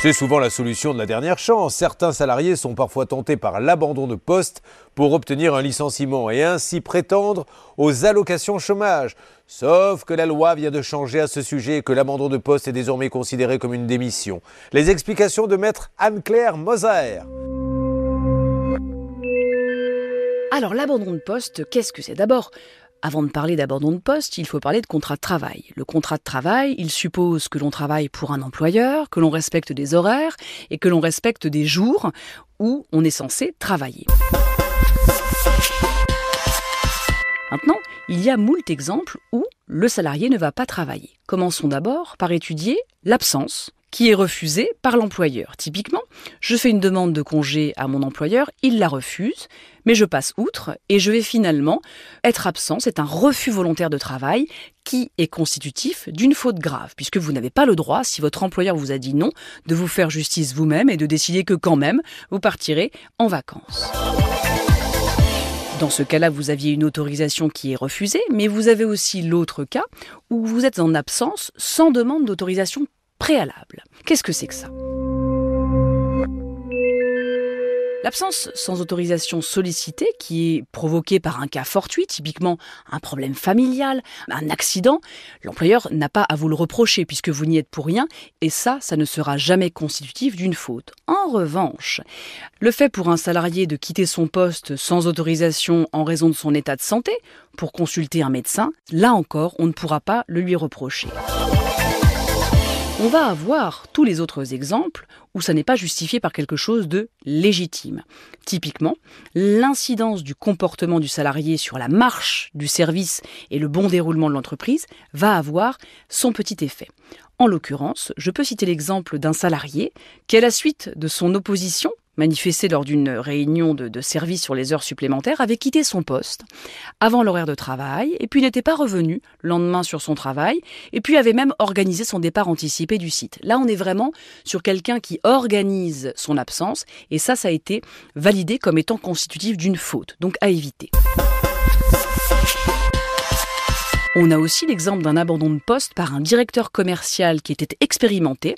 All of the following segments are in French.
C'est souvent la solution de la dernière chance. Certains salariés sont parfois tentés par l'abandon de poste pour obtenir un licenciement et ainsi prétendre aux allocations chômage. Sauf que la loi vient de changer à ce sujet et que l'abandon de poste est désormais considéré comme une démission. Les explications de maître Anne-Claire Moser. Alors l'abandon de poste, qu'est-ce que c'est D'abord, avant de parler d'abandon de poste, il faut parler de contrat de travail. Le contrat de travail, il suppose que l'on travaille pour un employeur, que l'on respecte des horaires et que l'on respecte des jours où on est censé travailler. Maintenant, il y a moult exemples où le salarié ne va pas travailler. Commençons d'abord par étudier l'absence qui est refusée par l'employeur. Typiquement, je fais une demande de congé à mon employeur, il la refuse, mais je passe outre et je vais finalement être absent. C'est un refus volontaire de travail qui est constitutif d'une faute grave, puisque vous n'avez pas le droit, si votre employeur vous a dit non, de vous faire justice vous-même et de décider que quand même, vous partirez en vacances. Dans ce cas-là, vous aviez une autorisation qui est refusée, mais vous avez aussi l'autre cas où vous êtes en absence sans demande d'autorisation préalable. Qu'est-ce que c'est que ça? L'absence sans autorisation sollicitée, qui est provoquée par un cas fortuit, typiquement un problème familial, un accident, l'employeur n'a pas à vous le reprocher puisque vous n'y êtes pour rien, et ça, ça ne sera jamais constitutif d'une faute. En revanche, le fait pour un salarié de quitter son poste sans autorisation en raison de son état de santé, pour consulter un médecin, là encore, on ne pourra pas le lui reprocher. On va avoir tous les autres exemples où ça n'est pas justifié par quelque chose de légitime. Typiquement, l'incidence du comportement du salarié sur la marche du service et le bon déroulement de l'entreprise va avoir son petit effet. En l'occurrence, je peux citer l'exemple d'un salarié qui, à la suite de son opposition manifesté lors d'une réunion de, service sur les heures supplémentaires, avait quitté son poste avant l'horaire de travail, et puis n'était pas revenu le lendemain sur son travail, et puis avait même organisé son départ anticipé du site. Là, on est vraiment sur quelqu'un qui organise son absence, et ça, ça a été validé comme étant constitutif d'une faute, donc à éviter. On a aussi l'exemple d'un abandon de poste par un directeur commercial qui était expérimenté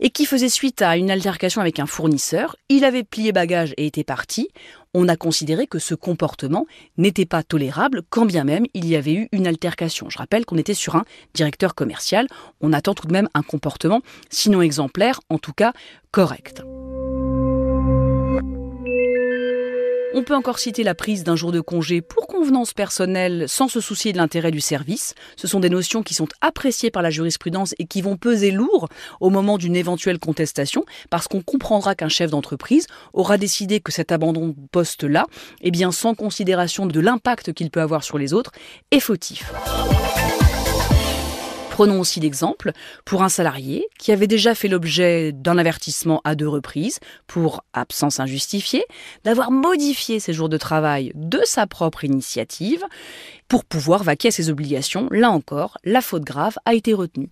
et qui faisait suite à une altercation avec un fournisseur. Il avait plié bagage et était parti. On a considéré que ce comportement n'était pas tolérable quand bien même il y avait eu une altercation. Je rappelle qu'on était sur un directeur commercial. On attend tout de même un comportement, sinon exemplaire, en tout cas correct. On peut encore citer la prise d'un jour de congé pour convenance personnelle sans se soucier de l'intérêt du service. Ce sont des notions qui sont appréciées par la jurisprudence et qui vont peser lourd au moment d'une éventuelle contestation parce qu'on comprendra qu'un chef d'entreprise aura décidé que cet abandon de poste-là, eh bien sans considération de l'impact qu'il peut avoir sur les autres, est fautif. Prenons aussi l'exemple pour un salarié qui avait déjà fait l'objet d'un avertissement à deux reprises pour absence injustifiée, d'avoir modifié ses jours de travail de sa propre initiative pour pouvoir vaquer à ses obligations. Là encore, la faute grave a été retenue.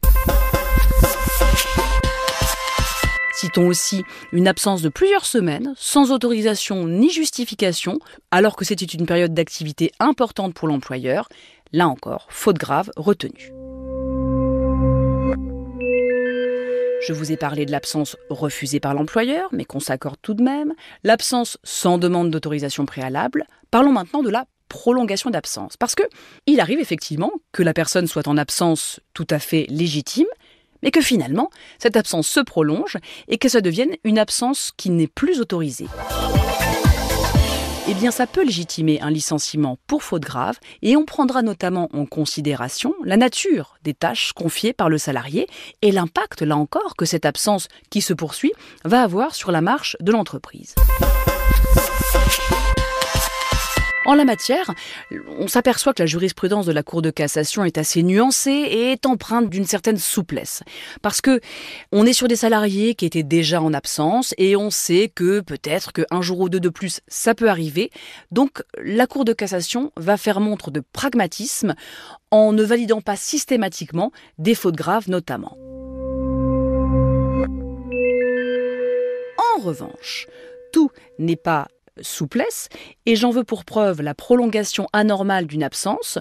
Citons aussi une absence de plusieurs semaines, sans autorisation ni justification, alors que c'était une période d'activité importante pour l'employeur. Là encore, faute grave retenue. Je vous ai parlé de l'absence refusée par l'employeur, mais qu'on s'accorde tout de même, l'absence sans demande d'autorisation préalable. Parlons maintenant de la prolongation d'absence. Parce que il arrive effectivement que la personne soit en absence tout à fait légitime, mais que finalement, cette absence se prolonge et que ça devienne une absence qui n'est plus autorisée eh bien ça peut légitimer un licenciement pour faute grave et on prendra notamment en considération la nature des tâches confiées par le salarié et l'impact, là encore, que cette absence qui se poursuit va avoir sur la marche de l'entreprise. En la matière, on s'aperçoit que la jurisprudence de la Cour de cassation est assez nuancée et est empreinte d'une certaine souplesse. Parce que on est sur des salariés qui étaient déjà en absence et on sait que peut-être qu'un jour ou deux de plus, ça peut arriver. Donc la Cour de cassation va faire montre de pragmatisme en ne validant pas systématiquement des fautes graves notamment. En revanche, tout n'est pas souplesse, et j'en veux pour preuve la prolongation anormale d'une absence,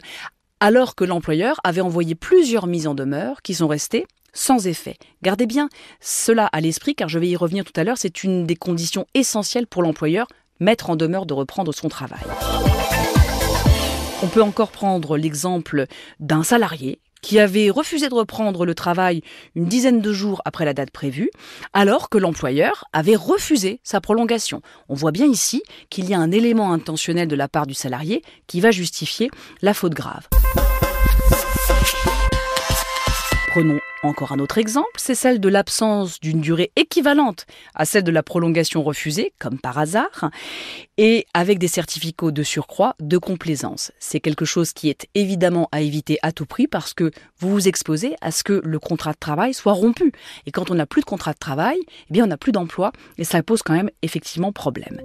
alors que l'employeur avait envoyé plusieurs mises en demeure qui sont restées sans effet. Gardez bien cela à l'esprit car je vais y revenir tout à l'heure, c'est une des conditions essentielles pour l'employeur, mettre en demeure de reprendre son travail. On peut encore prendre l'exemple d'un salarié qui avait refusé de reprendre le travail une dizaine de jours après la date prévue, alors que l'employeur avait refusé sa prolongation. On voit bien ici qu'il y a un élément intentionnel de la part du salarié qui va justifier la faute grave. Prenons encore un autre exemple, c'est celle de l'absence d'une durée équivalente à celle de la prolongation refusée, comme par hasard, et avec des certificats de surcroît de complaisance. C'est quelque chose qui est évidemment à éviter à tout prix parce que vous vous exposez à ce que le contrat de travail soit rompu. Et quand on n'a plus de contrat de travail, eh bien on n'a plus d'emploi et ça pose quand même effectivement problème.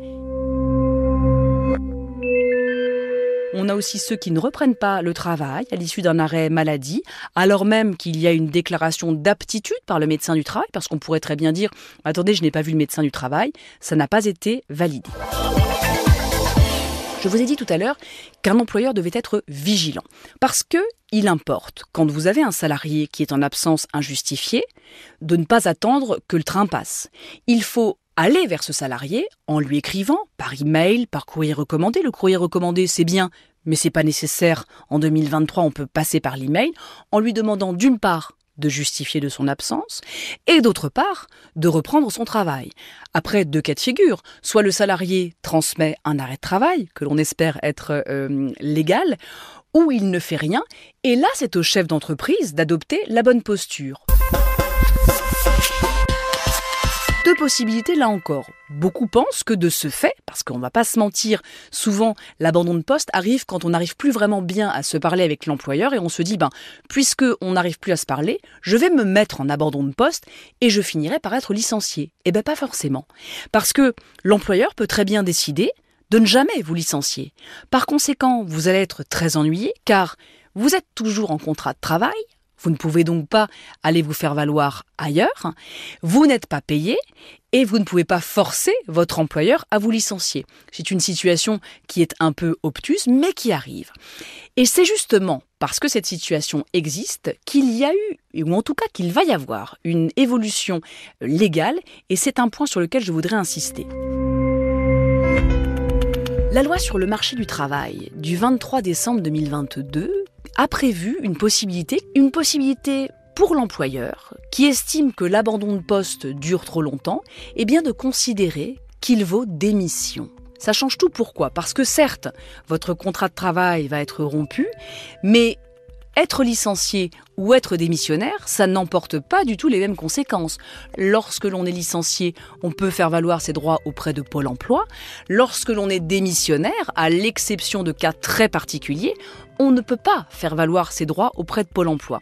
On a aussi ceux qui ne reprennent pas le travail à l'issue d'un arrêt maladie, alors même qu'il y a une déclaration d'aptitude par le médecin du travail, parce qu'on pourrait très bien dire Attendez, je n'ai pas vu le médecin du travail, ça n'a pas été validé. Je vous ai dit tout à l'heure qu'un employeur devait être vigilant. Parce que il importe, quand vous avez un salarié qui est en absence injustifiée, de ne pas attendre que le train passe. Il faut aller vers ce salarié en lui écrivant par email, par courrier recommandé. Le courrier recommandé, c'est bien, mais c'est pas nécessaire. En 2023, on peut passer par l'email en lui demandant d'une part de justifier de son absence et d'autre part de reprendre son travail. Après deux cas de figure, soit le salarié transmet un arrêt de travail que l'on espère être euh, légal, ou il ne fait rien, et là c'est au chef d'entreprise d'adopter la bonne posture. Deux possibilités là encore. Beaucoup pensent que de ce fait, parce qu'on va pas se mentir, souvent l'abandon de poste arrive quand on n'arrive plus vraiment bien à se parler avec l'employeur et on se dit, ben, puisque on n'arrive plus à se parler, je vais me mettre en abandon de poste et je finirai par être licencié. Eh ben pas forcément. Parce que l'employeur peut très bien décider de ne jamais vous licencier. Par conséquent, vous allez être très ennuyé car vous êtes toujours en contrat de travail, vous ne pouvez donc pas aller vous faire valoir ailleurs. Vous n'êtes pas payé et vous ne pouvez pas forcer votre employeur à vous licencier. C'est une situation qui est un peu obtuse, mais qui arrive. Et c'est justement parce que cette situation existe qu'il y a eu, ou en tout cas qu'il va y avoir, une évolution légale, et c'est un point sur lequel je voudrais insister. La loi sur le marché du travail du 23 décembre 2022 a prévu une possibilité, une possibilité pour l'employeur qui estime que l'abandon de poste dure trop longtemps, eh bien de considérer qu'il vaut démission. Ça change tout pourquoi? Parce que certes, votre contrat de travail va être rompu, mais être licencié ou être démissionnaire, ça n'emporte pas du tout les mêmes conséquences. Lorsque l'on est licencié, on peut faire valoir ses droits auprès de Pôle Emploi. Lorsque l'on est démissionnaire, à l'exception de cas très particuliers, on ne peut pas faire valoir ses droits auprès de Pôle Emploi.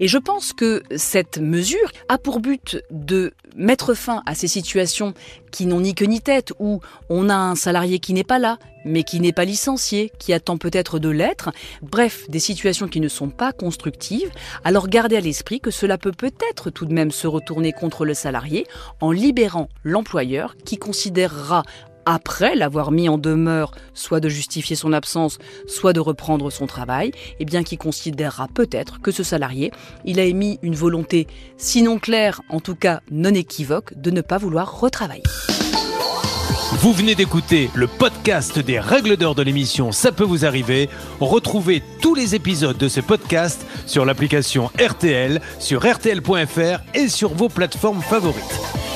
Et je pense que cette mesure a pour but de mettre fin à ces situations qui n'ont ni queue ni tête, où on a un salarié qui n'est pas là, mais qui n'est pas licencié, qui attend peut-être de l'être, bref, des situations qui ne sont pas constructives, alors gardez à l'esprit que cela peut peut-être tout de même se retourner contre le salarié en libérant l'employeur qui considérera après l'avoir mis en demeure, soit de justifier son absence, soit de reprendre son travail, eh bien qui considérera peut-être que ce salarié, il a émis une volonté, sinon claire, en tout cas non équivoque, de ne pas vouloir retravailler. Vous venez d'écouter le podcast des règles d'or de l'émission Ça peut vous arriver. Retrouvez les épisodes de ce podcast sur l'application RTL, sur rtl.fr et sur vos plateformes favorites.